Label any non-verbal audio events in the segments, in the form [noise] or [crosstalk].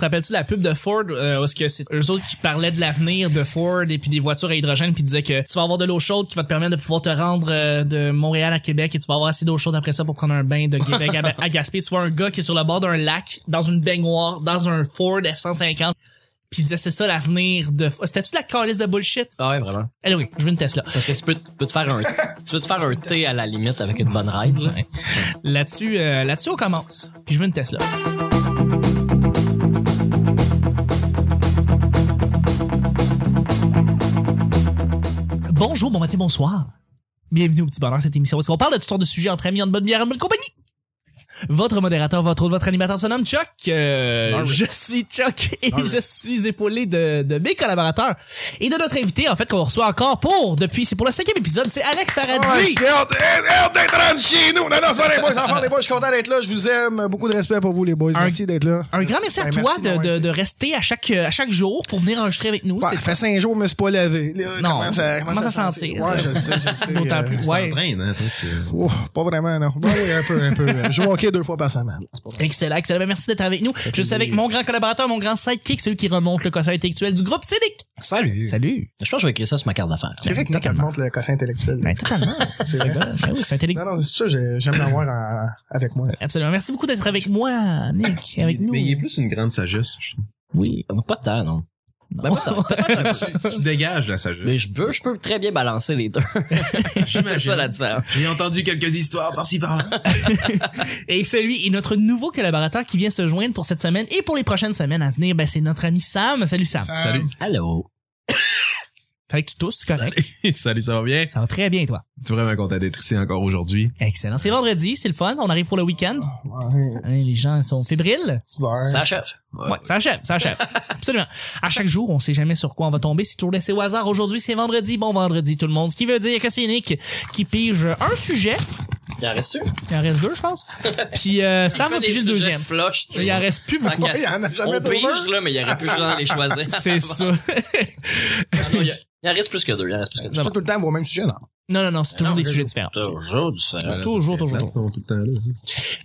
te rappelles-tu la pub de Ford euh, où est-ce que c'est eux autres qui parlaient de l'avenir de Ford et puis des voitures à hydrogène puis disaient que tu vas avoir de l'eau chaude qui va te permettre de pouvoir te rendre euh, de Montréal à Québec et tu vas avoir assez d'eau chaude après ça pour prendre un bain de Québec à, [laughs] à Gaspé. Tu vois un gars qui est sur le bord d'un lac dans une baignoire dans un Ford F150 puis il disait c'est ça l'avenir de c'était-tu de la calice de bullshit? Ah ouais, vraiment. Anyway, je veux une Tesla. Parce que tu peux, tu peux te faire un, tu peux te faire un thé à la limite avec une bonne ride, là. Là-dessus euh, là-dessus on commence. Puis je veux une Tesla. Bonjour, bon matin, bonsoir. Bienvenue au Petit Bonheur, cette émission où est-ce qu'on parle de toutes sortes de sujets entre amis, en bonne bière, en bonne compagnie. Votre modérateur, votre votre animateur se nomme Chuck. Euh, je suis Chuck [laughs] et je suis épaulé de, de mes collaborateurs et de notre invité, en fait, qu'on reçoit encore pour, depuis, c'est pour le cinquième épisode, c'est Alex Paradis. hâte, hâte- hâte d'être rendu chez nous. Non, non, c'est pas les boys, enfants, les boys, je suis content d'être là. Je vous aime. Beaucoup de respect pour vous, les boys. Un- Merci d'être là. Un grand merci à Ben, toi merci de, de, rester à chaque, à chaque jour pour venir enregistrer avec nous. Ouais, C'est ça fait cinq jours, je me suis pas lavé. Là, Non, comment ça, comment ça sentir? Ouais, je sais, je sais. Euh, Ouais. t'entraînes, hein, toi, tu... oh, pas vraiment, non. Bon, oui, un peu, un peu. Je joue au deux fois par semaine. Excellent, excellent. Ben, merci d'être avec nous. Je suis avec mon grand collaborateur, mon grand sidekick, celui qui remonte le quotient intellectuel du groupe Cynic. Salut. Salut. Je pense que je vais écrire ça sur ma carte d'affaires. C'est vrai que Nick, montre le quotient intellectuel. Ben, totalement. [laughs] C'est vrai. Ben oui, c'est intelligent. Non, non, c'est ça j'aime l'avoir avec moi. Absolument. Merci beaucoup d'être avec moi, Nick, avec nous. Mais il est plus une grande sagesse. je trouve. Oui. Pas de temps, non. Ben, pas peu. [laughs] Tu dégages la sagesse. Mais je peux, je peux très bien balancer les deux. [laughs] c'est ça la différence. J'ai entendu quelques histoires par-ci par-là. [laughs] Et celui est notre nouveau collaborateur qui vient se joindre pour cette semaine et pour les prochaines semaines à venir, ben, c'est notre ami Sam. Salut Sam. Salut. Allô. Fallait que tu tousses, c'est correct. Salut. [laughs] Salut, ça va bien? Ça va très bien, toi. Tu es vraiment content d'être ici encore aujourd'hui. Excellent. C'est vendredi, c'est le fun. On arrive pour le week-end. Ouais, Hein, Les gens sont fébriles. Ça achève. Ouais, ça achève, ça achève. [laughs] Absolument. À chaque jour, on sait jamais sur quoi on va tomber. C'est toujours laissé au hasard. Aujourd'hui, c'est vendredi. Bon vendredi, tout le monde. Ce qui veut dire que c'est Nick qui pige un sujet. Il en reste-tu? Il en reste deux, je pense. [laughs] Puis euh, Sam va piger le deuxième. Flush, tu sais. Il en reste plus beaucoup. Qu'à- Il y en a jamais On pige, là, mais il y aurait plus de les choisir. [laughs] C'est [laughs] ça. Ah non, il y a- il en reste plus que deux. Il en reste plus que deux. C'est pas tout le temps vos mêmes sujets, non? Non, non, non, c'est toujours Non, des je- sujets différents. Toujours différent. Toujours, toujours, Ils sont tout le temps là.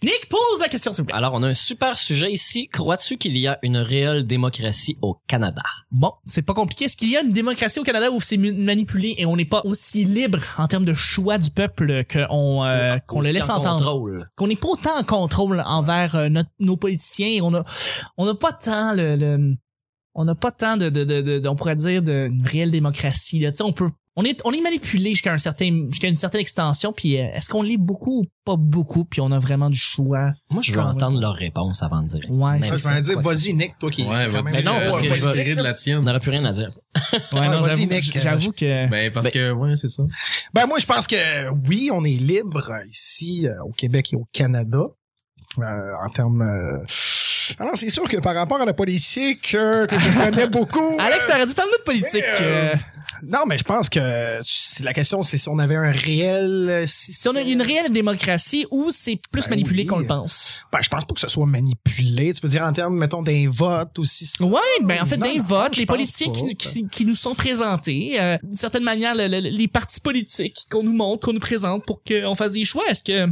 Nick, pose la question, s'il vous plaît. Alors, on a un super sujet ici. Crois-tu qu'il y a une réelle démocratie au Canada? Bon, c'est pas compliqué. Est-ce qu'il y a une démocratie au Canada où c'est manipulé et on n'est pas aussi libre en termes de choix du peuple qu'on euh, qu'on le laisse en entendre? contrôle. qu'on n'est pas autant en contrôle envers euh, notre- nos politiciens et on a on n'a pas tant le, le- on n'a pas tant de, de, de, de- de- on pourrait dire de une réelle démocratie là tu sais on peut on est on est manipulé jusqu'à un certain jusqu'à une certaine extension puis euh, est-ce qu'on l'est beaucoup ou pas beaucoup puis on a vraiment du choix? Moi, je veux Quand entendre leur réponse avant de dire. ouais Mais c'est Ça, je ça vais dire, vas-y, Nick, toi qui Ouais, quand même dire, non, euh, parce que va je vais- tirer de la On tienne. n'aurait plus rien à dire. ouais, non, vas-y, j'avoue- Nick, j'avoue que Ben, parce Ben- que, ouais, c'est ça. Ben moi je pense que oui, on est libre ici euh, au Québec et au Canada euh, en termes. euh, Alors c'est sûr que par rapport à la politique euh, que je connais beaucoup. [laughs] Alex euh, Paradis parle-nous de politique euh, euh, non, mais je pense que la question c'est si on avait un réel. euh, si on a une réelle démocratie ou c'est plus Ben manipulé oui. qu'on le pense Ben, je pense pas que ce soit manipulé. Tu veux dire en termes, mettons, d'un vote aussi. Ouais, ben en fait, votes, je les politiciens qui, qui, qui nous sont présentés, euh, d'une certaine manière, le- le- les partis politiques qu'on nous montre, qu'on nous présente pour qu'on fasse des choix. Est-ce que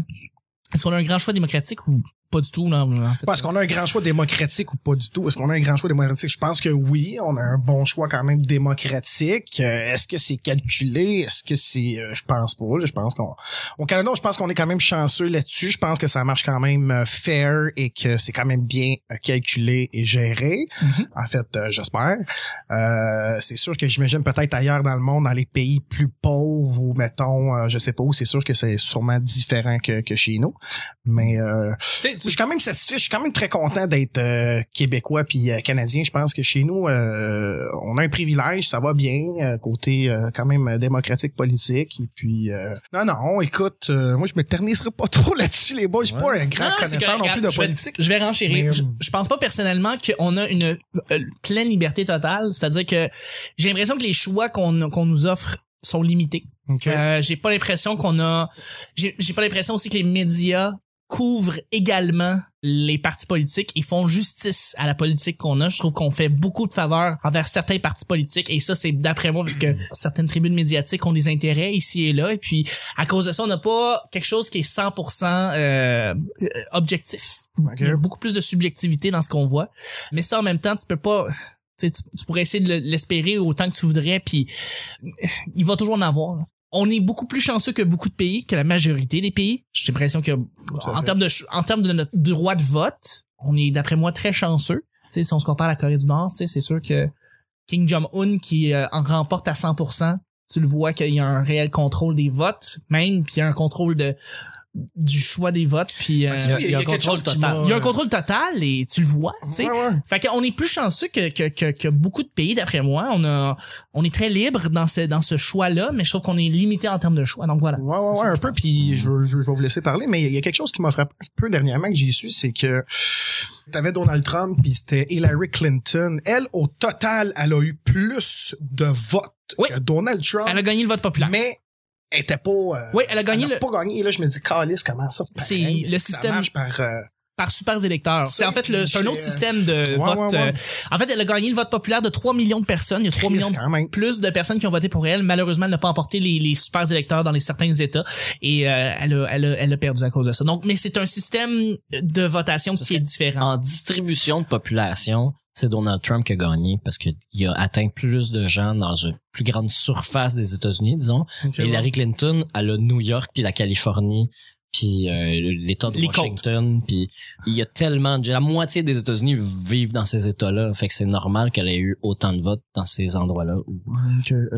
est-ce qu'on a un grand choix démocratique ou pas du tout? Non, en fait. Est-ce qu'on a un grand choix démocratique ou pas du tout? Est-ce qu'on a un grand choix démocratique? Je pense que oui, on a un bon choix quand même démocratique. Euh, Est-ce que c'est calculé? Est-ce que c'est... euh, je pense pas. là. Je pense qu'on... Au Canada, je pense qu'on est quand même chanceux là-dessus. Je pense que ça marche quand même euh, fair et que c'est quand même bien calculé et géré. Mhm. En fait, euh, j'espère. Euh, c'est sûr que j'imagine peut-être ailleurs dans le monde, dans les pays plus pauvres ou mettons, je sais pas où, c'est sûr que c'est sûrement différent que, que chez nous. Mais euh, je suis quand même satisfait. Je suis quand même très content d'être euh, québécois puis euh, canadien. Je pense que chez nous, euh, on a un privilège, ça va bien euh, côté euh, quand même euh, démocratique politique. Et puis euh, non non, écoute, euh, moi je me ternisserai pas [laughs] trop là-dessus les boys. Je suis pas un grand Non, connaisseur non plus de Je vais- politique. Je vais renchérir. Mais, Je, je pense pas personnellement qu'on a une pleine liberté totale. C'est-à-dire que j'ai l'impression que les choix qu'on qu'on nous offre sont limités. Ok. Euh, j'ai pas l'impression qu'on a j'ai pas l'impression aussi que les médias couvrent également les partis politiques et font justice à la politique qu'on a. Je trouve qu'on fait beaucoup de faveurs envers certains partis politiques et ça, c'est d'après moi parce que certaines tribunes médiatiques ont des intérêts ici et là et puis à cause de ça, on n'a pas quelque chose qui est 100% euh, objectif. Il y a beaucoup plus de subjectivité dans ce qu'on voit. Mais ça, en même temps, tu peux pas... Tu, tu pourrais essayer de le- l'espérer autant que tu voudrais, puis il va toujours en avoir. là. On est beaucoup plus chanceux que beaucoup de pays, que la majorité des pays. J'ai l'impression que en termes de ch- en termes de notre droit de vote, on est d'après moi très chanceux. Si on se compare à la Corée du Nord, c'est sûr que Kim Jong-un qui euh, en remporte à 100%, tu le vois qu'il y a un réel contrôle des votes, même puis il y a un contrôle de du choix des votes puis euh, il y a un contrôle total. il y a un contrôle total et tu le vois, tu sais. Ouais, ouais. Fait qu'on est plus chanceux que, que, que, que beaucoup de pays, d'après moi. On a, on est très libre dans ce, dans ce choix-là, mais je trouve qu'on est limité en termes de choix. Donc voilà. Ouais, ouais, ouais, un peu. Puis je, je, je vais vous laisser parler, mais il y a quelque chose qui m'a frappé un peu dernièrement que j'ai su, c'est que t'avais Donald Trump puis c'était Hillary Clinton. Elle, au total, elle a eu plus de votes Oui. que Donald Trump, Elle a gagné le vote populaire. mais elle était pas. euh, Oui, elle a gagné elle a le, pas gagné. Et là, je me dis, Calice, comment ça? C'est le Ça système- marche par. euh, par super électeurs. C'est en fait le, c'est un autre J'ai- système de Ouais, vote. ouais, ouais. euh, en fait, elle a gagné le vote populaire de 3 millions de personnes. Il y a 3 millions de plus de personnes qui ont voté pour elle. Malheureusement, elle n'a pas emporté les, les super électeurs dans les certains États et euh, elle, a, elle, a, elle a perdu à cause de ça. Donc, mais c'est un système de votation qui est différent. En distribution de population, c'est Donald Trump qui a gagné parce qu'il a atteint plus de gens dans une plus grande surface des États-Unis, disons. Ok, Et ouais. Hillary Clinton, elle a New York puis la Californie puis euh, l'État de Les. Washington puis il y a tellement de la moitié des États-Unis vivent dans ces États-là, fait que c'est normal qu'elle ait eu autant de votes dans ces endroits-là.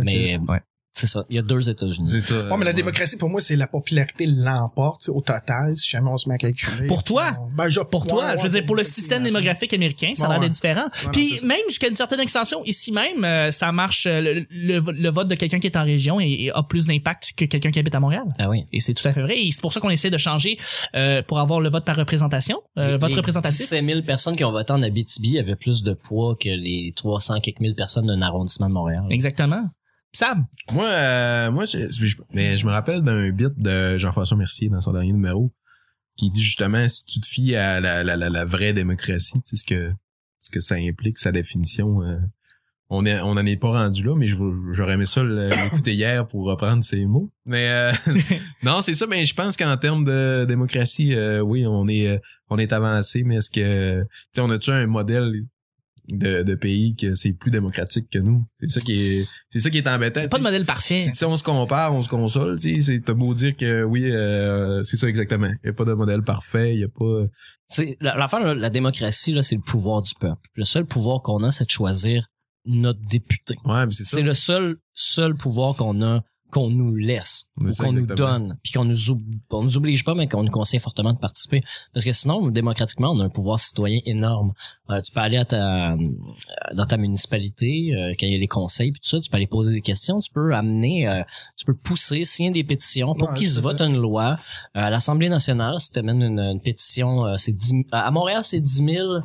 Mais Ouais. C'est ça, il y a deux États-Unis. C'est ça. Ouais, mais la ouais. démocratie, pour moi, c'est la popularité l'emporte, tu sais, au total, si jamais on se met à calculer. Pour toi? Ben, je- pour ouais, toi, ouais, je veux dire, pour le système démographique américain, ça a l'air différent. Puis même jusqu'à une certaine extension, ici même, euh, ça marche, euh, le, le, le vote de quelqu'un qui est en région et, et a plus d'impact que quelqu'un qui habite à Montréal. Ah oui. Et c'est tout à fait vrai. Et c'est pour ça qu'on essaie de changer euh, pour avoir le vote par représentation, euh, vote Les représentatif. 17 000 personnes qui ont voté en Abitibi avaient plus de poids que les 300 quelques mille personnes d'un arrondissement de Montréal. Exactement. Sam, Moi, euh, moi, je, je- mais je me rappelle d'un bit de Jean-François Mercier dans son dernier numéro qui dit justement si tu te fies à la, la, la, la vraie démocratie, tu sais ce que ce que ça implique, sa définition. euh, on est, on en est pas rendu là, mais j'aurais aimé ça l'écouter hier pour reprendre ses mots. Mais euh, [laughs] non, c'est ça. Mais je pense qu'en termes de démocratie, euh, oui, on est, on est avancé. Mais est-ce que, tu sais, on a-tu un modèle de, de pays que c'est plus démocratique que nous C'est ça qui est, c'est ça qui est embêtant. pas de modèle parfait. si, si on se compare, on se console, tu sais, c'est t'as beau dire que oui, euh, c'est ça exactement. Il y a pas de modèle parfait, il y a pas C'est la- l'affaire là, la démocratie là, c'est le pouvoir du peuple. Le seul pouvoir qu'on a, c'est de choisir notre député. Ouais, c'est ça. C'est le seul seul pouvoir qu'on a qu'on nous laisse ou qu'on nous donne puis qu'on nous oublie, on nous oblige pas mais qu'on nous conseille fortement de participer. Parce que sinon démocratiquement on a un pouvoir citoyen énorme. Euh, tu peux aller à ta euh, dans ta municipalité euh, quand il y a les conseils puis tout ça tu peux aller poser des questions tu peux amener euh, tu peux pousser signer des pétitions pour Ouais, qu'ils votent une loi Euh, à l'Assemblée nationale. Si tu amènes une, une pétition euh, c'est 10 à Montréal c'est 10 000 euh,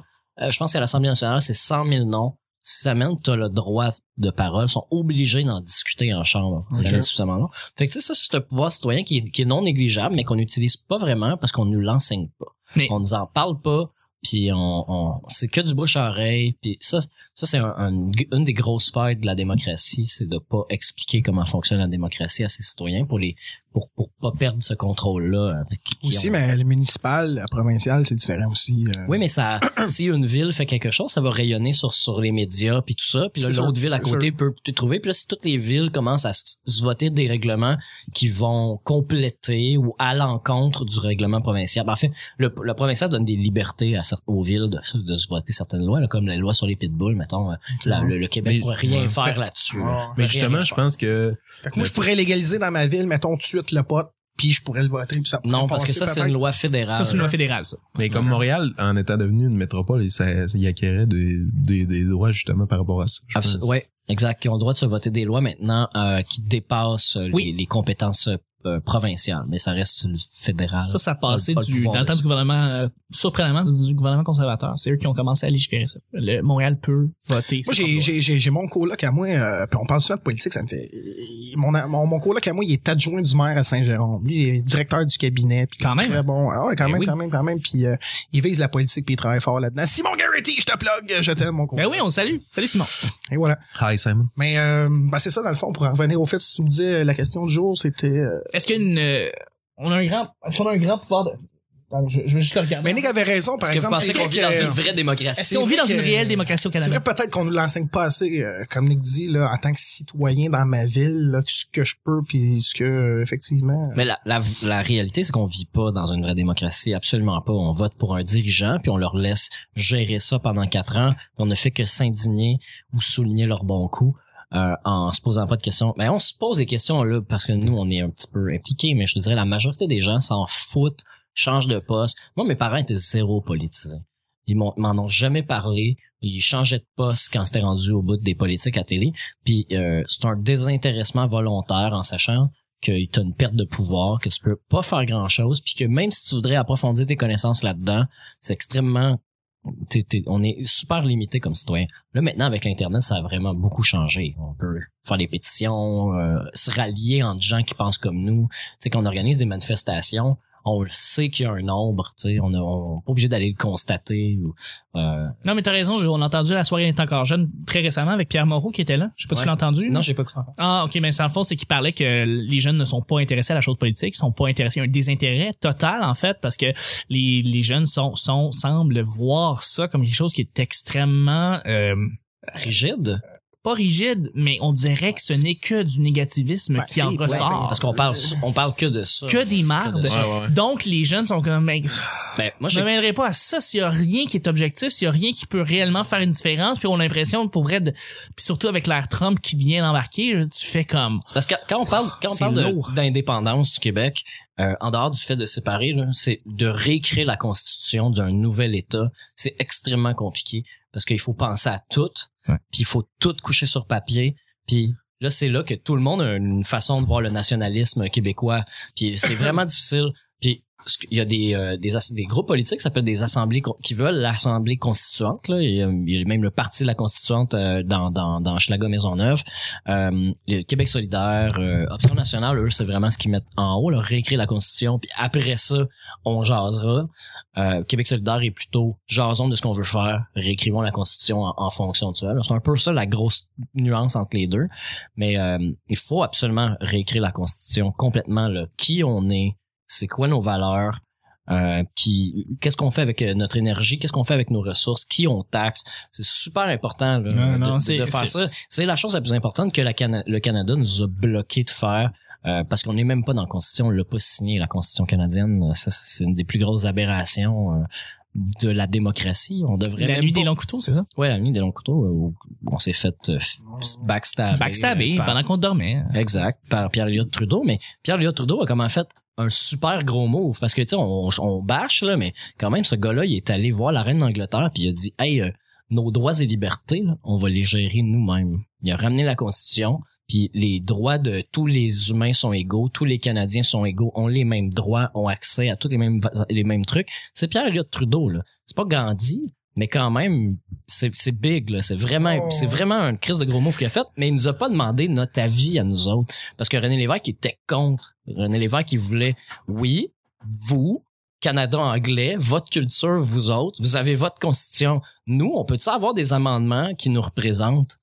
je pense qu'à l'Assemblée nationale c'est 100 000 noms si t'amènes, t'as le droit de parole, sont obligés d'en discuter en chambre. si Ok. t'amènes suffisamment long. Fait que tu ça, c'est un pouvoir citoyen qui est, qui est non négligeable, mais qu'on n'utilise pas vraiment parce qu'on nous l'enseigne pas. Mais- On nous en parle pas, puis on, on c'est que du bouche à oreille, puis ça, ça c'est un, un- une des grosses failles de la démocratie, c'est de pas expliquer comment fonctionne la démocratie à ses citoyens pour les pour, pour pas perdre ce contrôle-là. euh, qui- qui Aussi, ont- mais le municipal, le provincial, c'est différent aussi. euh. oui, mais ça, [clears throat] si une ville fait quelque chose, ça va rayonner sur sur les médias puis tout ça. Puis là, l'autre ville à côté peut te trouver. Puis là, si toutes les villes commencent à se voter des règlements qui vont compléter ou à l'encontre du règlement provincial. Ben, en fait, le, le provincial donne des libertés à certaines aux villes de, de se voter certaines lois, là, comme la loi sur les pitbulls, mettons. euh, la- le, le Québec Mais- pourrait rien ouais. faire là-dessus. là. Ouais. Mais justement, je pense que Fait que moi, je pourrais légaliser dans ma ville, mettons de suite le pot, puis je pourrais le voter, puis ça pourrait Non, parce que ça, c'est une loi fédérale. Ça, c'est une loi fédérale, ça. mais comme Montréal en étant devenu une métropole, et ça, acquérait des, des, des droits justement par rapport à ça. je Abs- pense. ouais, exact. Qui ont le droit de se voter des lois maintenant euh, qui dépassent Oui. les, les compétences euh, euh, provincial, mais ça reste le fédéral. Ça, ça passait du, dans le temps du gouvernement, euh, surprenamment, du gouvernement conservateur. C'est eux qui ont commencé à légiférer ça. Le Montréal peut voter. Moi, j'ai, j'ai, j'ai, j'ai mon coloc à moi, euh, puis on parle souvent de politique, ça me fait... Mon, mon, mon coloc à moi, il est adjoint du maire à Saint-Jérôme. Lui, il est directeur du cabinet. Puis Quand même. Très bon. Ah ouais, quand Ben même, oui. quand même, quand même. Puis euh, il vise la politique, puis il travaille fort là-dedans. Simon Garrity, je te plug, je t'aime, mon coloc. Ben oui, on salue. Salut Simon. Et voilà. Hi, Simon. Mais euh, ben, c'est ça, dans le fond, pour en revenir au fait, si tu me disais, la question du jour, c'était... Est-ce qu'il y a une, euh, on a un grand, est-ce qu'on a un grand pouvoir de, je, je vais juste le regarder. Mais Nick avait raison, par Est-ce que vous exemple. pensez c'est qu'on vit dans une vraie démocratie? Est-ce c'est qu'on vit dans une réelle démocratie au C'est Canada? vrai peut-être qu'on nous l'enseigne pas assez, euh, comme Nick dit, là, en tant que citoyen dans ma ville, là, ce que je peux, puis ce que, euh, effectivement... Mais la, la, la réalité, c'est qu'on vit pas dans une vraie démocratie, absolument pas. On vote pour un dirigeant, puis on leur laisse gérer ça pendant quatre ans, puis on ne fait que s'indigner ou souligner leurs bons coups. Euh, en se posant pas de questions. Mais on se pose des questions là parce que nous on est un petit peu impliqués, mais je te dirais la majorité des gens s'en foutent, changent de poste. Moi mes parents étaient zéro politisés. Ils m'en ont jamais parlé. Ils changeaient de poste quand c'était rendu au bout des politiques à télé. Puis euh, c'est un désintéressement volontaire en sachant que t'as une perte de pouvoir, que tu peux pas faire grand chose, puis que même si tu voudrais approfondir tes connaissances là-dedans, c'est extrêmement on est super limité comme citoyen. Là maintenant avec l'internet, ça a vraiment beaucoup changé. On peut faire des pétitions, euh, se rallier entre gens qui pensent comme nous. Tu sais qu'on organise des manifestations, on le sait qu'il y a un nombre, tu sais, on est on est pas obligé d'aller le constater ou euh, Non, mais t'as raison, on a entendu la soirée est encore jeune très récemment avec Pierre Moreau qui était là. Je sais pas si tu l'as entendu. non, j'ai pas cru. Ah, ok, mais sans le fond, c'est qu'il parlait que les jeunes ne sont pas intéressés à la chose politique, ils sont pas intéressés à un désintérêt total, en fait, parce que les, les jeunes sont, sont, semblent voir ça comme quelque chose qui est extrêmement, euh, Rigide pas rigide, mais on dirait que ce n'est que du négativisme Ben, qui en ressort. parce qu'on parle on parle que de ça. que des mardes. Que de ça. Ouais, ouais, ouais. Donc, les jeunes sont comme, mec, Ben, moi je ne m'aiderai pas à ça s'il y a rien qui est objectif, s'il y a rien qui peut réellement faire une différence, puis on a l'impression, pour vrai, de, puis surtout avec l'ère Trump qui vient d'embarquer, tu fais comme, Parce que quand on parle, quand on parle d'indépendance du Québec, euh, en dehors du fait de séparer, là, c'est de réécrire la constitution d'un nouvel État. C'est extrêmement compliqué parce qu'il faut penser à tout, Ouais. puis il faut tout coucher sur papier, puis là c'est là que tout le monde a une façon de voir le nationalisme québécois, puis c'est vraiment [laughs] difficile. Il y a des euh, des, des groupes politiques, ça s'appelle des assemblées qui veulent l'assemblée constituante. Là. Il, y a, même le parti de la constituante euh, dans dans dans Schlager Maisonneuve. Euh, le Québec solidaire, euh, Option nationale, eux, c'est vraiment ce qu'ils mettent en haut, là, réécrire la constitution, puis après ça, on jasera. Euh, Québec solidaire est plutôt jasons de ce qu'on veut faire, réécrivons la constitution en, fonction de ça. C'est un peu ça la grosse nuance entre les deux. Mais euh, il faut absolument réécrire la constitution complètement, là. qui on est, c'est quoi nos valeurs, euh, puis qu'est-ce qu'on fait avec euh, notre énergie, qu'est-ce qu'on fait avec nos ressources, qui on taxe? C'est super important là, Non, de, non, de- c'est- de faire ça. C'est la chose la plus importante que la Cana- le Canada nous a bloqué de faire. euh, parce qu'on n'est même pas dans la Constitution, on l'a pas signé, la Constitution canadienne. C'est une des plus grosses aberrations euh, de la démocratie. On devrait la même nuit pas- des longs couteaux, c'est ça? Ouais, la nuit des longs couteaux, euh, où on s'est fait euh, backstabber. Backstabé euh, par- pendant qu'on dormait. Exact, par Pierre Elliott Trudeau, mais Pierre Elliott Trudeau a comment fait un super gros move parce que tu sais on, on bâche là mais quand même ce gars-là il est allé voir la reine d'Angleterre puis il a dit "Hey, euh, nos droits et libertés, on va les gérer nous-mêmes." Il a ramené la constitution puis les droits de tous les humains sont égaux, tous les Canadiens sont égaux, ont les mêmes droits, ont accès à tous les mêmes les mêmes trucs. C'est Pierre Elliott Trudeau là. C'est pas Gandhi, mais quand même c'est big là, c'est vraiment Oh. c'est vraiment un crise de gros move qu'il a fait, mais il nous a pas demandé notre avis à nous autres parce que René Lévesque était contre. René Lévesque il voulait oui, vous Canada anglais, votre culture, vous autres, vous avez votre constitution. Nous, on peut-tu avoir des amendements qui nous représentent?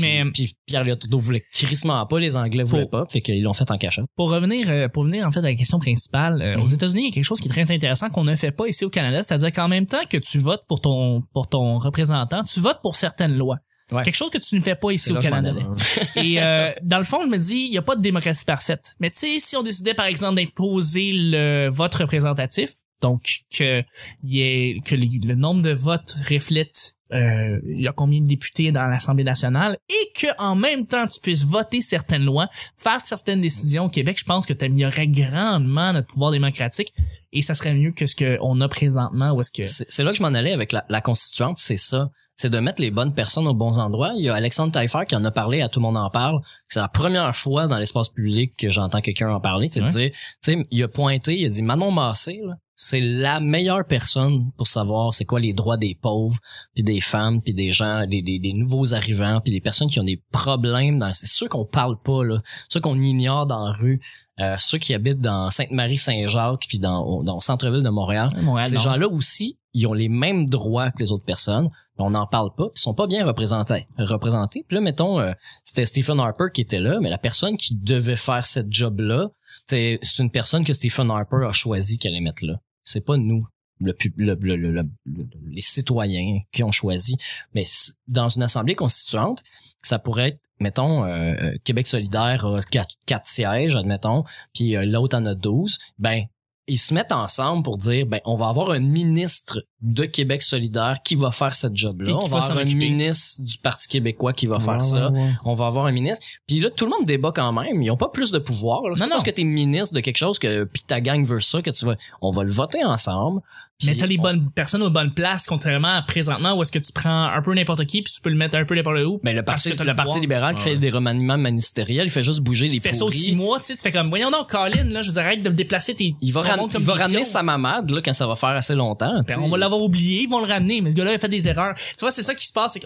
Mais- puis Pierre Léotardo voulait crissement pas, les Anglais voulaient pas, fait qu'ils l'ont fait en cachette. Pour revenir, euh, pour venir en fait à la question principale, euh, aux. États-Unis, il y a quelque chose qui est très intéressant qu'on ne fait pas ici au Canada, c'est-à-dire qu'en même temps que tu votes pour ton pour ton représentant, tu votes pour certaines lois. Ouais. Quelque chose que tu ne fais pas ici au Canada. [laughs] Et euh, dans le fond, je me dis, il n'y a pas de démocratie parfaite. Mais tu sais, si on décidait par exemple d'imposer le vote représentatif, donc que il y ait, que les- le nombre de votes reflète euh, il y a combien de députés dans l'Assemblée nationale? Et que en même temps tu puisses voter certaines lois, faire certaines décisions au Québec, je pense que tu améliorerais grandement notre pouvoir démocratique et ça serait mieux que ce qu'on a présentement ou est-ce que C'est là que je m'en allais avec la, la constituante, c'est ça. c'est de mettre les bonnes personnes aux bons endroits. Il y a Alexandre Taillefer qui en a parlé, à tout le monde en parle. C'est la première fois dans l'espace public que j'entends quelqu'un en parler. C'est de dire, tu sais, il a pointé, il a dit Manon Massé, là, c'est la meilleure personne pour savoir c'est quoi les droits des pauvres, puis des femmes, puis des gens, des, des, des nouveaux arrivants, puis des personnes qui ont des problèmes. Dans, c'est ceux qu'on parle pas là, ceux qu'on ignore dans la rue. Euh, ceux qui habitent dans Sainte-Marie-Saint-Jacques puis dans, dans le centre-ville de Montréal, Montréal, ces non. gens-là aussi, ils ont les mêmes droits que les autres personnes, on n'en parle pas, ils sont pas bien représentés. représentés. Puis là, mettons, euh, c'était Stephen Harper qui était là, mais la personne qui devait faire cette job-là, c'est une personne que Stephen Harper a choisi qu'elle allait mettre là. C'est pas nous, le, le, le- le- le- le- les citoyens qui ont choisi. Mais dans une assemblée constituante, ça pourrait être, mettons, euh, euh, Québec solidaire a quatre, quatre sièges, admettons, puis euh, l'autre en a 12, ben ils se mettent ensemble pour dire ben on va avoir un ministre de Québec solidaire qui va faire cette job là, on va avoir un ministre du Parti québécois qui va Ouais, faire ça, ouais, on va avoir un ministre. Puis là tout le monde débat quand même, ils ont pas plus de pouvoir là. Non, pas parce non. que t'es ministre de quelque chose que puis ta gang veut ça que tu vas on va le voter ensemble. Mais t'as les on- bonnes personnes aux bonnes places, contrairement à présentement où est-ce que tu prends un peu n'importe qui puis tu peux le mettre un peu n'importe où. Mais le parce parti, le le parti libéral qui Ouais. fait des remaniements ministériels, il fait juste bouger les Il fait ça aux six mois, tu sais, tu fais comme, voyons donc, Colin, là, je veux dire, arrête de déplacer tes, Il va, ram- il va ramener sa mamade là quand ça va faire assez longtemps. Ben, on va l'avoir oublié, ils vont le ramener, mais ce gars-là a fait des erreurs. Tu vois, c'est ça qui se passe, c'est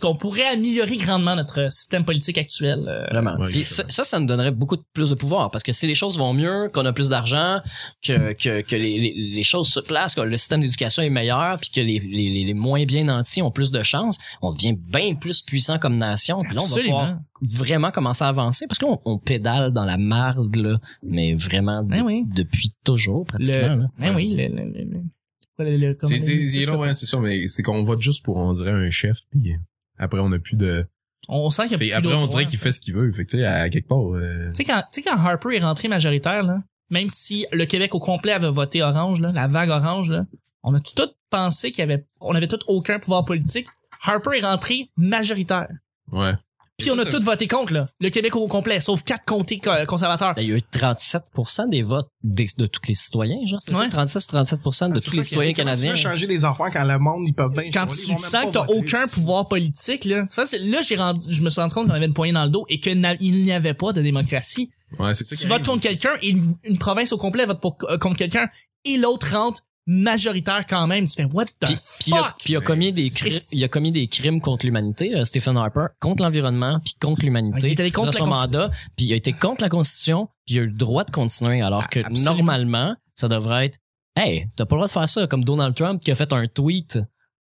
qu'on [coughs] pourrait améliorer grandement notre système politique actuel. euh, Vraiment. Ouais, Puis ça, ça, ça nous donnerait beaucoup de- plus de pouvoir parce que si les choses vont mieux, qu'on a plus d'argent, que, que, que les, les, les choses se placent, que le système d'éducation est meilleur, puis que les, les, les- les moins bien nantis ont plus de chance, on devient bien plus puissant comme nation. Puis là, on va pouvoir vraiment commencer à avancer parce qu'on on pédale dans la marde, là, mais vraiment de- Ben oui. depuis toujours, pratiquement. Le, là. ben oui, le, le, C'est, ouais, ça, mais c'est qu'on vote juste pour, on dirait, un chef, puis après, on a plus de... On sent qu'il y a Fait, plus après, on dirait qu'il fait ce qu'il veut. Fait que, tu sais, à quelque part... euh, Tu sais, quand, tu sais, quand Harper est rentré majoritaire, là, même si le Québec au complet avait voté orange, la vague orange, là, on a tout pensé qu'il y avait, on avait tout aucun pouvoir politique. Harper est rentré majoritaire. Ouais. Puis on a tout voté contre, là. Le Québec au complet, sauf quatre comtés co- conservateurs. Ben, il y a eu 37% des votes des- de tous les citoyens, genre. C'est Ouais. ça, 36 ou 37% de Ah, tous les citoyens canadiens. Tu veux changer des affaires quand le monde, ils peuvent bien Quand ils tu sens que t'as aucun pouvoir politique, là. Tu vois, c'est- là, j'ai rendu, je me suis rendu compte qu'on avait une poignée dans le dos et qu'il n'y avait pas de démocratie. Ouais, c'est Tu votes contre quelqu'un et une, une province au complet vote pour, euh, contre quelqu'un et l'autre rentre majoritaire quand même. Tu fais, what the Puis, il fuck? puis il a commis des crimes, il a commis des crimes contre l'humanité, euh, Stephen Harper, contre l'environnement, puis contre Il l'humanité, était contre son mandat, puis il a été contre la Constitution, puis il a eu le droit de continuer, alors Ah, que absolument. normalement, ça devrait être, hey, t'as pas le droit de faire ça, comme Donald Trump qui a fait un tweet,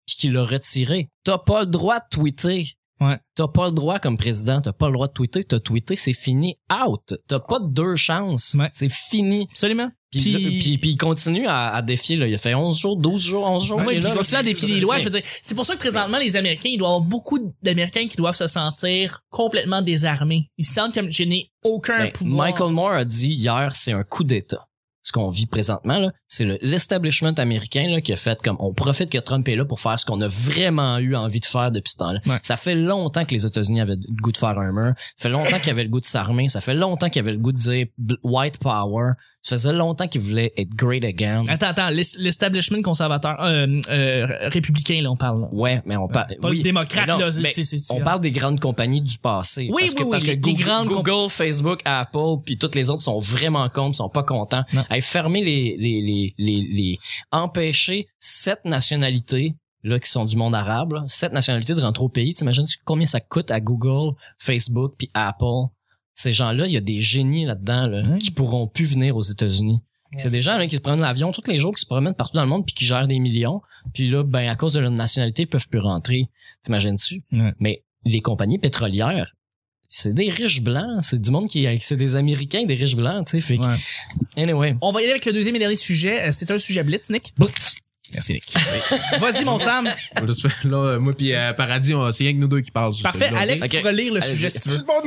puis qui l'a retiré. T'as pas le droit de tweeter. Ouais. T'as pas le droit comme président, t'as pas le droit de tweeter, t'as tweeté, c'est fini, out. T'as pas de deux chances, Ouais. c'est fini. Absolument. Puis, Puis- puis, puis il continue à, à défier, là. il a fait 11 jours, 12 jours, 11 jours. Il là, ils là. continuent à défier les lois. Je veux dire, c'est pour ça que présentement, les Américains, il doit y avoir beaucoup d'Américains qui doivent se sentir complètement désarmés. Ils se sentent comme je n'ai aucun Ben, pouvoir. Michael Moore a dit hier, c'est un coup d'État. Ce qu'on vit présentement, là, c'est le- l'establishment américain là, qui a fait comme on profite que Trump est là pour faire ce qu'on a vraiment eu envie de faire depuis ce temps-là. Ouais. Ça fait longtemps que les États-Unis avaient le goût de faire un mur. Ça fait longtemps qu'ils avaient le goût de s'armer. Ça fait longtemps qu'ils avaient le goût de dire white power. Ça faisait longtemps qu'ils voulaient être great again. Attends, attends, l'es- l'establishment conservateur, euh, euh, républicain, là, on parle. là. Ouais, mais on parle. Pas le oui, démocrate, non, là. on parle des grandes compagnies du passé. Oui, parce que, oui, oui, parce que Google, Facebook, Apple, puis toutes les autres sont vraiment contre, sont pas contents. Non. Hey, fermer les, les, les, les, les, empêcher sept nationalités, là, qui sont du monde arabe, là, sept nationalités de rentrer au pays. T'imagines combien ça coûte à Google, Facebook, puis Apple? Ces gens-là, il y a des génies là-dedans, là, Ouais. qui pourront plus venir aux États-Unis. C'est des gens là, qui se prennent l'avion tous les jours, qui se promènent partout dans le monde, puis qui gèrent des millions. Puis là, ben à cause de leur nationalité, ils peuvent plus rentrer. T'imagines-tu? Ouais. Mais les compagnies pétrolières, c'est des riches blancs. C'est du monde qui, c'est des Américains, des riches blancs, tu sais. Fait Ouais. anyway. On va y aller avec le deuxième et dernier sujet. Euh, C'est un sujet blitz, Nick. Merci, Nick. [laughs] Vas-y, mon Sam. Là, moi puis euh, Paradis, c'est rien que nous deux qui parlent. sur Parfait. Alex, Ok. tu pourras lire le sujet si tu Tu veux. le monde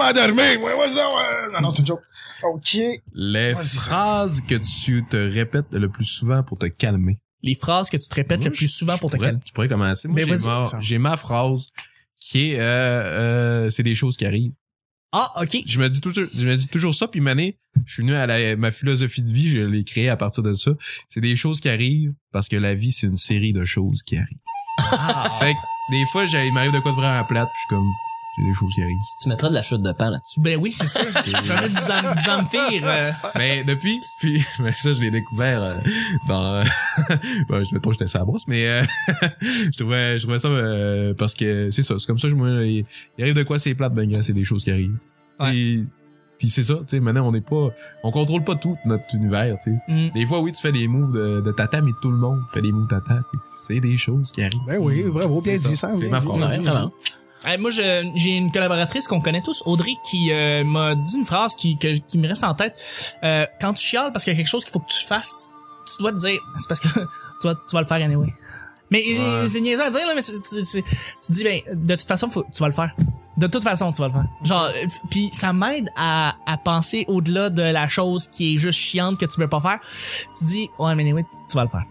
ouais, ouais, ça, ouais. Non, non, c'est une joke. OK. Les phrases que tu te répètes le plus souvent pour te calmer. Les phrases que tu te répètes Moi, le plus souvent pour te pourrais- calmer. Je pourrais commencer. Moi, Mais j'ai, ma, ma phrase qui est euh, euh, c'est des choses qui arrivent. Ah, ok. Je me dis toujours, je me dis toujours ça, puis mané, je suis venu à la, ma philosophie de vie, je l'ai créée à partir de ça. C'est des choses qui arrivent parce que la vie, c'est une série de choses qui arrivent. Fait que des fois, il m'arrive de quoi de vraiment plate, puis je suis comme, choses qui arrivent. Tu mettras de la flûte de pan là-dessus. Ben oui, c'est ça. Je vais mettre du, zam, du zamphir. euh. mais depuis, puis [laughs] mais ça, je l'ai découvert euh, dans... euh, [laughs] bon, je me trouve que j'étais sur la brosse, mais euh, [laughs] je trouvais, je trouvais ça euh, parce que c'est ça, c'est comme ça, je me, il, il arrive de quoi c'est plate, ben gars, c'est des choses qui arrivent. Ouais. Puis, puis c'est ça, tu sais, maintenant, on n'est pas... On contrôle pas tout notre univers, tu sais. Mm. Des fois, oui, tu fais des moves de, de tata, mais tout le monde fait des moves tata. Fait que C'est des choses qui arrivent. Ben oui, bravo, bien dit, ça. C'est ma Euh, moi, j'ai une collaboratrice qu'on connaît tous, Audrey, qui euh, m'a dit une phrase qui, que- qui me reste en tête. Euh, quand tu chiales parce qu'il y a quelque chose qu'il faut que tu fasses, tu dois te dire, [laughs] c'est parce que tu vas, tu vas le faire anyway. Mais j'ai- Ouais. c'est niaiseux à dire, là, mais tu, tu, tu te dis, ben, de toute façon, faut, tu vas le faire. De toute façon, tu vas le faire. Genre, euh, puis ça m'aide à, à penser au-delà de la chose qui est juste chiante que tu peux pas faire. Tu dis, ouais, mais anyway, tu vas le faire.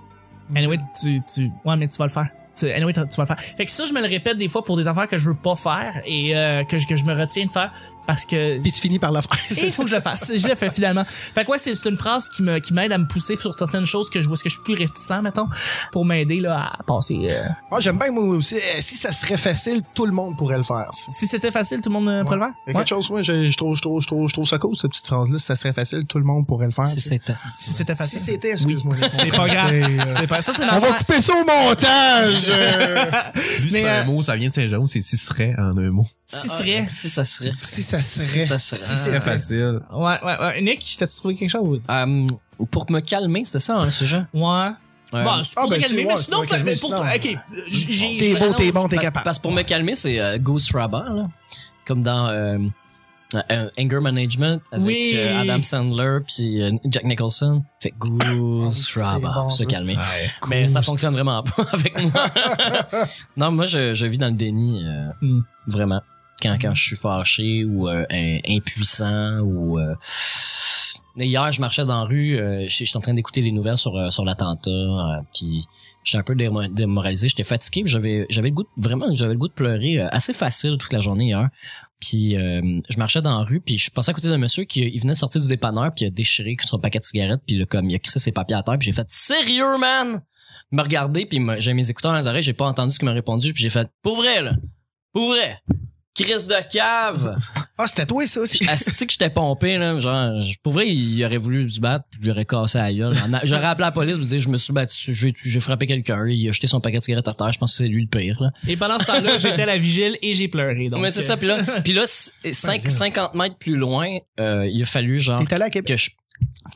Anyway, tu, tu, ouais, mais tu vas le faire. Anyway, tu tu vas le faire. Fait que ça, je me le répète des fois pour des affaires que je veux pas faire et euh, que, je, que je me retiens de faire parce que Puis tu finis par la faire. il faut que je le fasse. Je l'ai fait finalement. Fait que ouais, c'est c'est une phrase qui me qui m'aide à me pousser sur certaines choses que je vois ce que je suis plus réticent mettons pour m'aider là à passer. euh. Moi, j'aime bien, moi aussi. euh, Si ça serait facile, tout le monde pourrait le faire. Si c'était facile, tout le monde euh, pourrait le faire? Ouais. quelque chose, moi, je, je trouve, je trouve, je trouve, je trouve ça cool, cette petite phrase-là. Si ça serait facile, tout le monde pourrait le faire. Si c'était. Si c'était Si facile. c'était, excuse-moi. C'est pas grave. C'est, euh, pas ça c'est On va couper ça au montage! Lui, c'est Mais, un euh, mot, ça vient de Saint-Jérôme, c'est si serait en un mot. Si serait. Si ça serait. si ça serait. Si ça serait. Si C'est c'est facile. Ouais ouais ouais. Nick, t'as-tu trouvé quelque chose? Euh, pour me calmer, c'était ça, un sujet. Ouais. Euh, Bon, c'est ah, pour ben, te calmer, mais sinon, pour calmer, ben, pour sinon, toi, ok, j'ai- T'es beau, t'es bon, t'es capable. parce que pour me calmer, c'est euh, Ghost Rabber, là. Comme dans euh, euh, Anger Management avec Oui. euh, Adam Sandler puis euh, Jack Nicholson. Fait Ghost Ah, bon, pour se ça. calmer. Ouais. Mais ça fonctionne vraiment [laughs] pas avec moi. [laughs] non, moi, je, je vis dans le déni, euh, Hmm. vraiment. Quand, quand je suis fâché ou euh, impuissant ou... euh, Hier, je marchais dans la rue, euh, j'étais en train d'écouter les nouvelles sur sur l'attentat, puis j'étais un peu démo- démoralisé, j'étais fatigué, j'avais j'avais le goût de, vraiment j'avais le goût de pleurer assez facile toute la journée hier. Puis je marchais dans la rue, puis je passais à côté d'un monsieur qui il venait de sortir du dépanneur, puis il a déchiré son paquet de cigarettes, puis comme il a crissé ses papiers à terre, puis j'ai fait sérieux man? Il m'a regardé, puis j'ai mes écouteurs dans les oreilles, j'ai pas entendu ce qu'il m'a répondu, puis j'ai fait pour vrai là, pour vrai. Crise de cave. [laughs] Ah, c'était toi, ça aussi. Asti que j'étais pompé, là. Genre, je- pour vrai, il aurait voulu se battre, puis il aurait cassé la gueule. [laughs] J'aurais appelé la police, lui dire, je me suis battu, j'ai j'ai frappé quelqu'un, il a jeté son paquet de cigarettes à terre, je pense que c'est lui le pire, là. Et pendant ce temps-là, j'étais à la vigile et j'ai pleuré. Donc, Mais c'est euh, ça, puis là, puis là, c- [laughs] cinq- 50 mètres plus loin, euh, il a fallu, genre, que je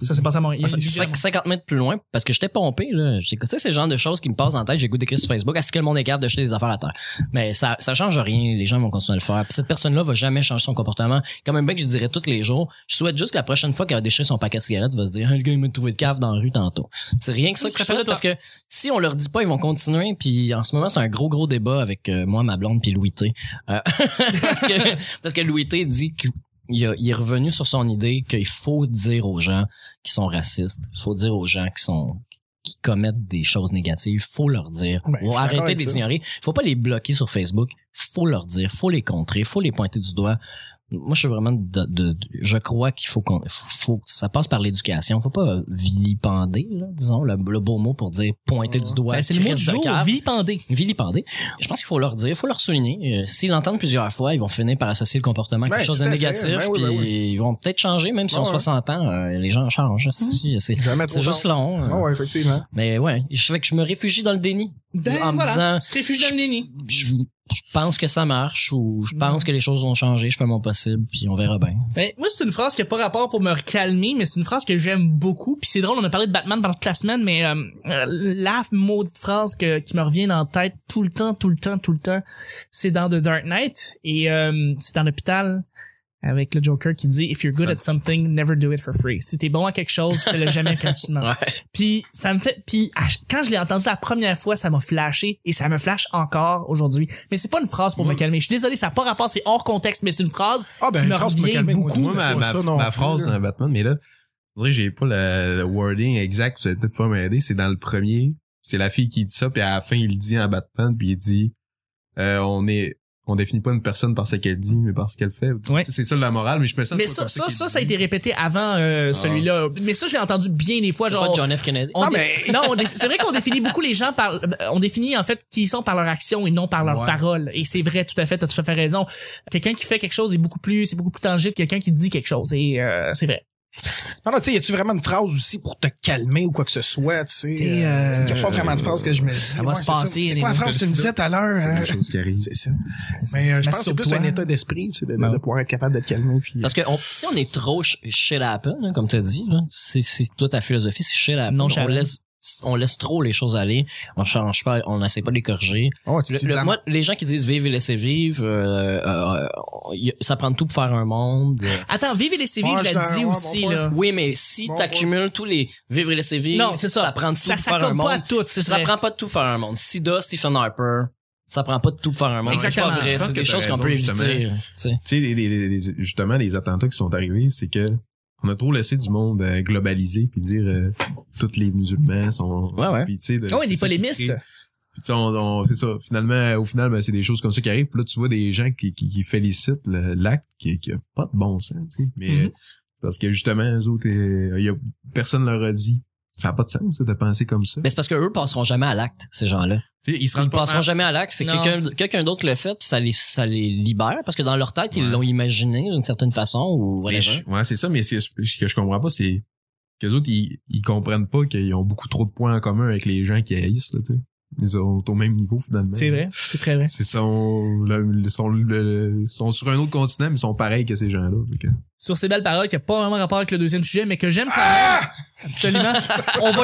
Ça s'est passé à Montréal. Cinq- 50 mètres plus loin parce que j'étais pompé là. J'ai tu sais c'est le genre de choses qui me passent dans la tête j'ai goûté d'écrire sur Facebook est-ce que le monde est capable de jeter des affaires à terre? Mais ça ça change rien les gens vont continuer à le faire. Puis cette personne là va jamais changer son comportement. Comme un mec je dirais tous les jours je souhaite juste que la prochaine fois qu'elle va déchirer son paquet de cigarettes va se dire Ah, le gars il m'a trouvé de cave dans la rue tantôt. C'est rien que ça Oui, que je souhaite parce que si on leur dit pas ils vont continuer. Puis en ce moment c'est un gros gros débat avec euh, moi ma blonde puis Louis T. Euh, [laughs] parce que parce que Louis T dit a- il est revenu sur son idée qu'il faut dire aux gens qui sont racistes. Il faut dire aux gens qui sont qui commettent des choses négatives, faut leur dire. Ben, Faut arrêter avec de les ça. ignorer. Faut pas les bloquer sur Facebook. Faut leur dire, faut les contrer, faut les pointer du doigt. Moi, je suis vraiment de, de- de- je crois qu'il faut qu'on, faut, faut- ça passe par l'éducation. Faut pas vilipender, là, disons, le, le beau mot pour dire pointer du doigt. Ben, c'est le mot du de jour, cave. vilipender. Vilipender. Je pense qu'il faut leur dire, il faut leur souligner. Euh, S'ils l'entendent plusieurs fois, ils vont finir par associer le comportement à Ben, quelque chose de à négatif, Ben oui, ben puis oui. ils vont peut-être changer, même si on a ouais. 60 ans, euh, les gens changent. c'est- C'est Jamais trop c'est juste long. euh. Ah ouais, effectivement. Mais ouais, je fais que je me réfugie dans le déni. Ben, en me disant, je, je pense que ça marche ou je pense que les choses vont changer, je fais mon possible, puis on verra bien. Ben, moi, c'est une phrase qui a pas rapport pour me calmer, mais c'est une phrase que j'aime beaucoup. Puis c'est drôle, on a parlé de Batman pendant toute la semaine, mais euh, euh, la maudite phrase que, qui me revient dans la tête tout le temps, tout le temps, tout le temps, c'est dans The Dark Knight. Et euh, c'est dans l'hôpital avec le Joker qui dit « If you're good Ça- at something, never do it for free. Si t'es bon à quelque chose, fais-le [laughs] jamais gratuitement. Ouais. Puis ça me fait puis quand je l'ai entendu la première fois, ça m'a flashé et ça me flash encore aujourd'hui. Mais c'est pas une phrase pour me calmer. Je suis désolé, ça n'a pas rapport, c'est hors contexte, mais c'est une phrase Ah, ben, qui me phrase revient calmer, beaucoup. Moi, ma, ça non ma phrase dans Batman, mais là, je dirais que j'ai pas le, le wording exact, vous allez peut-être pas m'aider, c'est dans le premier, c'est la fille qui dit ça, puis à la fin, il dit en Batman, puis il dit, euh, on est, on définit pas une personne par ce qu'elle dit, mais par ce qu'elle fait. Ouais. C'est ça la morale, mais je me sens Mais ça, ça, ça, ça a été répété avant euh, celui-là. Mais ça, je l'ai entendu bien des fois. Genre, pas John F. Kennedy. on Non, mais- non, c'est vrai qu'on définit beaucoup les gens par, on définit en fait qui ils sont par leur action et non par leurs Ouais. paroles. Et c'est vrai, tout à fait, t'as tout à fait raison. Quelqu'un qui fait quelque chose est beaucoup plus, c'est beaucoup plus tangible que quelqu'un qui dit quelque chose. Et euh, c'est vrai. Non, non, tu sais, y a-tu vraiment une phrase aussi pour te calmer ou quoi que ce soit, tu sais? T'sais, euh, euh, y a pas vraiment de phrase que je me dis. ça va se passer, C'est les quoi la phrase que tu me disais tout à l'heure? C'est hein? des choses qui arrivent. C'est ça. Mais euh, je pense que c'est plus un état d'esprit, tu sais, de, de, pouvoir être capable de te calmer. Puis, Parce que on- si on est trop sh- shit happen, hein, comme tu as dit, là, c'est, c'est toute ta philosophie, c'est shit happen. Non, on laisse, on laisse trop les choses aller. On change pas, on n'essaie pas de les corriger. oh, tu Le- le- moi, les gens qui disent vivre et laisser vivre, euh, euh, y- ça prend tout pour faire un monde. Attends, vive et laissez vivre, Ouais, je je l'ai dit aussi, là. Oui, mais si Bon, t'accumules tous les vivre et laisser vivre, Non, c'est ça. ça prend tout Ça pour faire un s'accorde monde. pas à tout, c'est ça vrai. prend pas de tout pour faire un monde. Sida, Stephen Harper, ça prend pas de tout pour faire un monde. Exactement. C'est des choses qu'on peut justement. éviter. tu sais. Justement, les attentats qui sont arrivés, c'est que on a trop laissé du monde euh, globaliser puis dire euh, tous les musulmans sont Ouais, ouais. puis, tu sais, Ah ouais, des polémistes. On, on- c'est ça. Finalement, au final, ben, c'est des choses comme ça qui arrivent. Puis là, tu vois des gens qui, qui, qui félicitent l'acte qui, qui a pas de bon sens. tu sais. Mais Mhm. euh, parce que justement, eux autres, euh, il y a, personne leur a dit. Ça a pas de sens ça, de penser comme ça. Mais c'est parce que eux passeront jamais à l'acte, ces gens-là. Tu sais, ils se Ils rendent pas passeront jamais à l'acte. Fait que quelqu'un, quelqu'un d'autre le fait, puis ça les, ça les libère, parce que dans leur tête, ils l'ont imaginé d'une certaine façon, ou Mais whatever. je- ouais, c'est ça, mais ce que je comprends pas, c'est que les autres, ils, ils comprennent pas qu'ils ont beaucoup trop de points en commun avec les gens qui haïssent, là, tu sais. Ils sont au même niveau, finalement. C'est vrai, c'est très vrai. C'est son, le- le- sont, le- sont sur un autre continent, mais ils sont pareils que ces gens-là. Sur ces belles paroles qui n'ont pas vraiment rapport avec le deuxième sujet, mais que j'aime quand Ah! même. Absolument. [laughs] On va,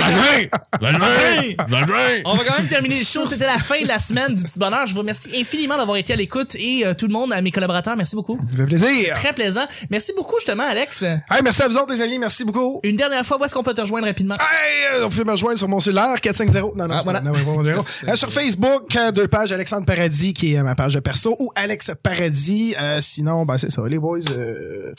on va quand même terminer le show. C'était la fin de la [laughs] semaine du petit bonheur. Je vous remercie infiniment d'avoir été à l'écoute et euh, tout le monde, à mes collaborateurs, merci beaucoup. Ça fait plaisir. Très plaisant. Merci beaucoup justement, Alex. Hey, merci à vous autres, les amis. Merci beaucoup. Une dernière fois, où est-ce qu'on peut te rejoindre rapidement? Hey, euh, on peut me rejoindre sur mon cellulaire, 450. Non, non, Ah, voilà. pas- non, non, non, non, non. Euh, sur Facebook, euh, deux pages, Alexandre Paradis, qui est ma page de perso, ou Alex Paradis. Euh, sinon, ben, c'est ça, les boys, euh,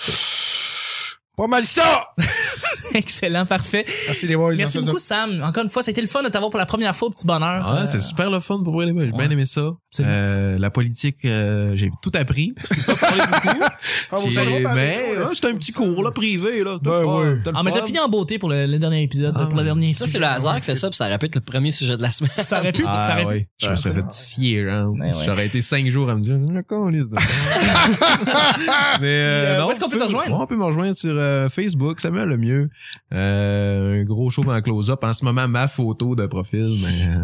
pas mal ça! [laughs] Excellent, parfait. Merci les boys. Merci beaucoup, Sam. Encore une fois, ça a été le fun de t'avoir pour la première fois au petit bonheur. Ah, Euh, c'est super le fun pour gars. J'ai bien aimé ça. Euh, la politique, euh, j'ai tout appris. [laughs] J'ai pas parlé beaucoup. [laughs] Ah, vous J'ai- savez pas, mais mais, ouais, c'était un petit cours là, privé. Là. C'était Ben fun, ouais. c'était Ah, mais t'as fini en beauté pour le, le dernier épisode, Ah, pour le ouais. dernier Ça, c'est le hasard qui fait ça, puis ça aurait pu être le premier sujet de la semaine. Ça aurait pu, ça Ah, aurait pu. Je me serais fait scier, hein. Ouais. J'aurais été cinq jours à me dire, je calisse de Mais, Euh, euh, où est-ce qu'on peut te rejoindre? On peut me rejoindre sur euh, Facebook, ça me le mieux. Euh, un gros show en close-up. En ce moment, ma photo de profil, mais euh,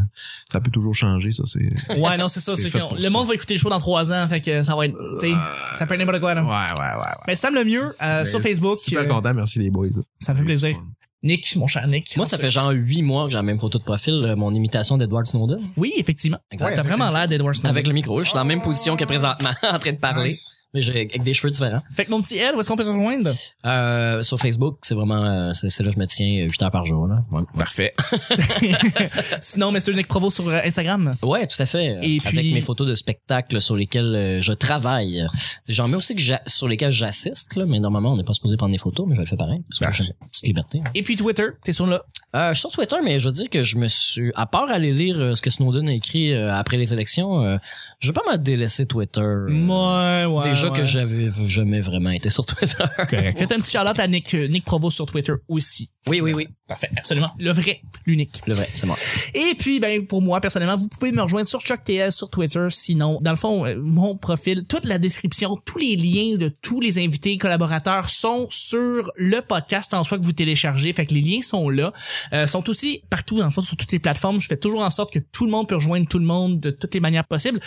ça peut toujours changer, ça, c'est... Ouais, non, c'est ça. [laughs] C'est le ça. monde va écouter le show dans trois ans, fait que ça va être, tu sais, ça peut être n'importe quoi, là. Ouais, ouais, ouais, ouais. Mais Sam le mieux, euh, sur Facebook. Super euh, content, merci les boys. ça me fait plaisir. Nick, mon cher Nick. Moi, ça fait genre huit mois que j'ai la même photo de profil, euh, mon imitation d'Edward Snowden. Oui, effectivement. Exact. T'as vraiment l'air d'Edward Snowden. Avec le micro, je suis dans la même position que présentement, [laughs] en train de parler, Nice. Mais j'ai avec des cheveux différents. Fait que mon petit Ed, où est-ce qu'on peut te rejoindre? Euh, sur Facebook, c'est vraiment, euh, c'est c'est là que je me tiens 8 heures par jour, là. Ouais, Parfait. [laughs] Sinon, Mr. Nick Provo sur euh, Instagram. Ouais, tout à fait. Et Avec puis- mes photos de spectacles sur lesquels euh, je travaille. J'en mets aussi que j'a- sur lesquels j'assiste, là, mais normalement, on n'est pas supposé prendre des photos, mais je vais le faire pareil, parce que j'ai une petite liberté. Et puis Twitter, t'es sur là? Euh, je suis sur Twitter, mais je veux dire que je me suis, à part aller lire euh, ce que Snowden a écrit euh, après les élections, je vais pas me délaisser Twitter. Ouais, ouais. Déjà ouais. que j'avais jamais vraiment été sur Twitter. [laughs] Correct. Faites un petit shout-out à Nick, euh, Nick Provo sur Twitter aussi. oui, oui, oui. Parfait. Absolument. Le vrai, l'unique. Le vrai, c'est moi. Et puis, ben, pour moi, personnellement, vous pouvez me rejoindre sur ChuckTS sur Twitter. Sinon, dans le fond, euh, mon profil, toute la description, tous les liens de tous les invités collaborateurs sont sur le podcast en soi que vous téléchargez. Fait que les liens sont là. Euh, sont aussi partout, dans le fond, sur toutes les plateformes. Je fais toujours en sorte que tout le monde peut rejoindre tout le monde de toutes les manières possibles.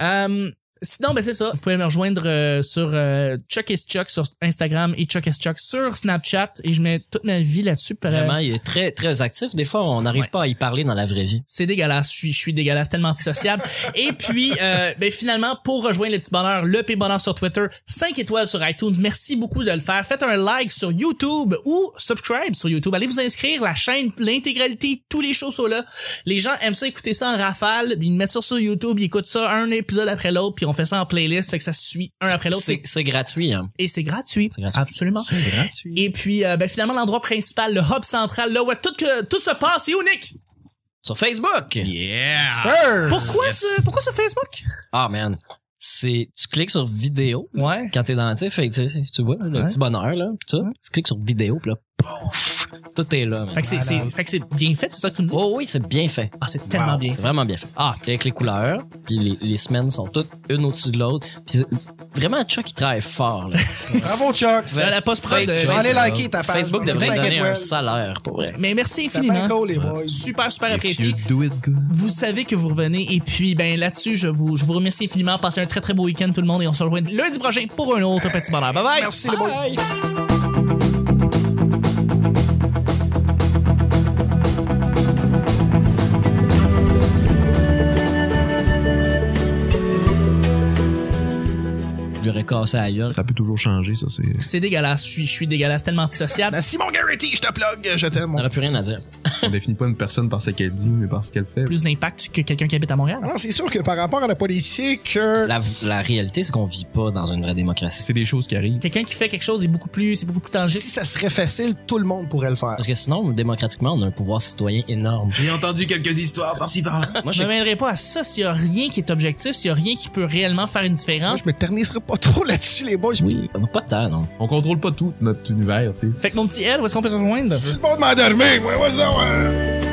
Euh, Sinon, ben c'est ça. Vous pouvez me rejoindre euh, sur euh, Chuck is Chuck sur Instagram et Chuck is Chuck sur Snapchat et je mets toute ma vie là-dessus. pour, euh, Vraiment, il est très, très actif. Des fois, on n'arrive Ouais. pas à y parler dans la vraie vie. C'est dégueulasse. Je suis, je suis dégueulasse, tellement antisociable. [laughs] Et puis, euh, ben finalement, pour rejoindre le petit bonheur, le P bonheur sur Twitter, 5 étoiles sur iTunes. Merci beaucoup de le faire. Faites un like sur YouTube ou subscribe sur YouTube. Allez vous inscrire. La chaîne, l'intégralité, tous les shows sont là. Les gens aiment ça écouter ça en rafale. Ils mettent ça sur YouTube, ils écoutent ça un épisode après l'autre, puis on fait ça en playlist. Fait que ça se suit un après l'autre. C'est, c'est gratuit, hein. Et c'est gratuit. C'est gratuit. Absolument. C'est gratuit. Et puis, euh, ben finalement, l'endroit principal, le hub central, là où tout, que, tout se passe, c'est unique. Sur Facebook. Yeah! Sir! Pourquoi ce, pourquoi ce Facebook? Ah, man. c'est tu cliques sur vidéo Ouais. quand t'es dans tu sais tu vois le Ouais. petit bonheur là pis tout tu cliques sur vidéo pis là pouf tout est là man. Fait que c'est, c'est, fait que c'est bien fait, c'est ça que tu me dis? oh oui c'est bien fait Ah, c'est tellement Wow. bien c'est fait. vraiment bien fait ah puis avec les couleurs puis les, les semaines sont toutes une au-dessus de l'autre puis c'est- vraiment Chuck il travaille fort là [laughs] Bravo, Chuck. Là, la post-prod, euh, Je vais aller liker ta page. Facebook devrait Cinq donner un étoiles. salaire pour vrai Mais merci T'as bien infiniment. cool, les boys. Super, super If apprécié. you do it good. Vous savez que vous revenez et puis ben là-dessus je vous je vous remercie infiniment. Passez un très très beau week-end tout le monde et on se rejoint lundi prochain pour un autre petit bonheur. Bye bye. Merci, les boys. Bye. Cassé la gueule. Ça peut toujours changer, ça, c'est... C'est dégueulasse. Je suis je suis dégueulasse tellement antisocial. Ben, Simon Garrity, je te plug, je t'aime. On n'aurait plus rien à dire. On définit pas une personne par ce qu'elle dit, mais par ce qu'elle fait. Plus d'impact que quelqu'un qui habite à Montréal. Ah Non, c'est sûr que par rapport à la politique, euh, La, la réalité, c'est qu'on vit pas dans une vraie démocratie. C'est des choses qui arrivent. Quelqu'un qui fait quelque chose est beaucoup plus c'est beaucoup plus tangible. si ça serait facile, tout le monde pourrait le faire. Parce que sinon, démocratiquement, on a un pouvoir citoyen énorme. J'ai entendu quelques histoires par-ci par-là. Moi, Je mêlerai pas à ça s'il y a rien qui est objectif, s'il y a rien qui peut réellement faire une Moi, différence. je me ternisserai pas trop là-dessus, les boys. Oui, on n'a pas de temps, non. On contrôle pas tout notre univers, tu sais. Fait que mon petit L, où est-ce qu'on peut te rejoindre? Tout le monde m'a dormi, moi, what's that, ouais?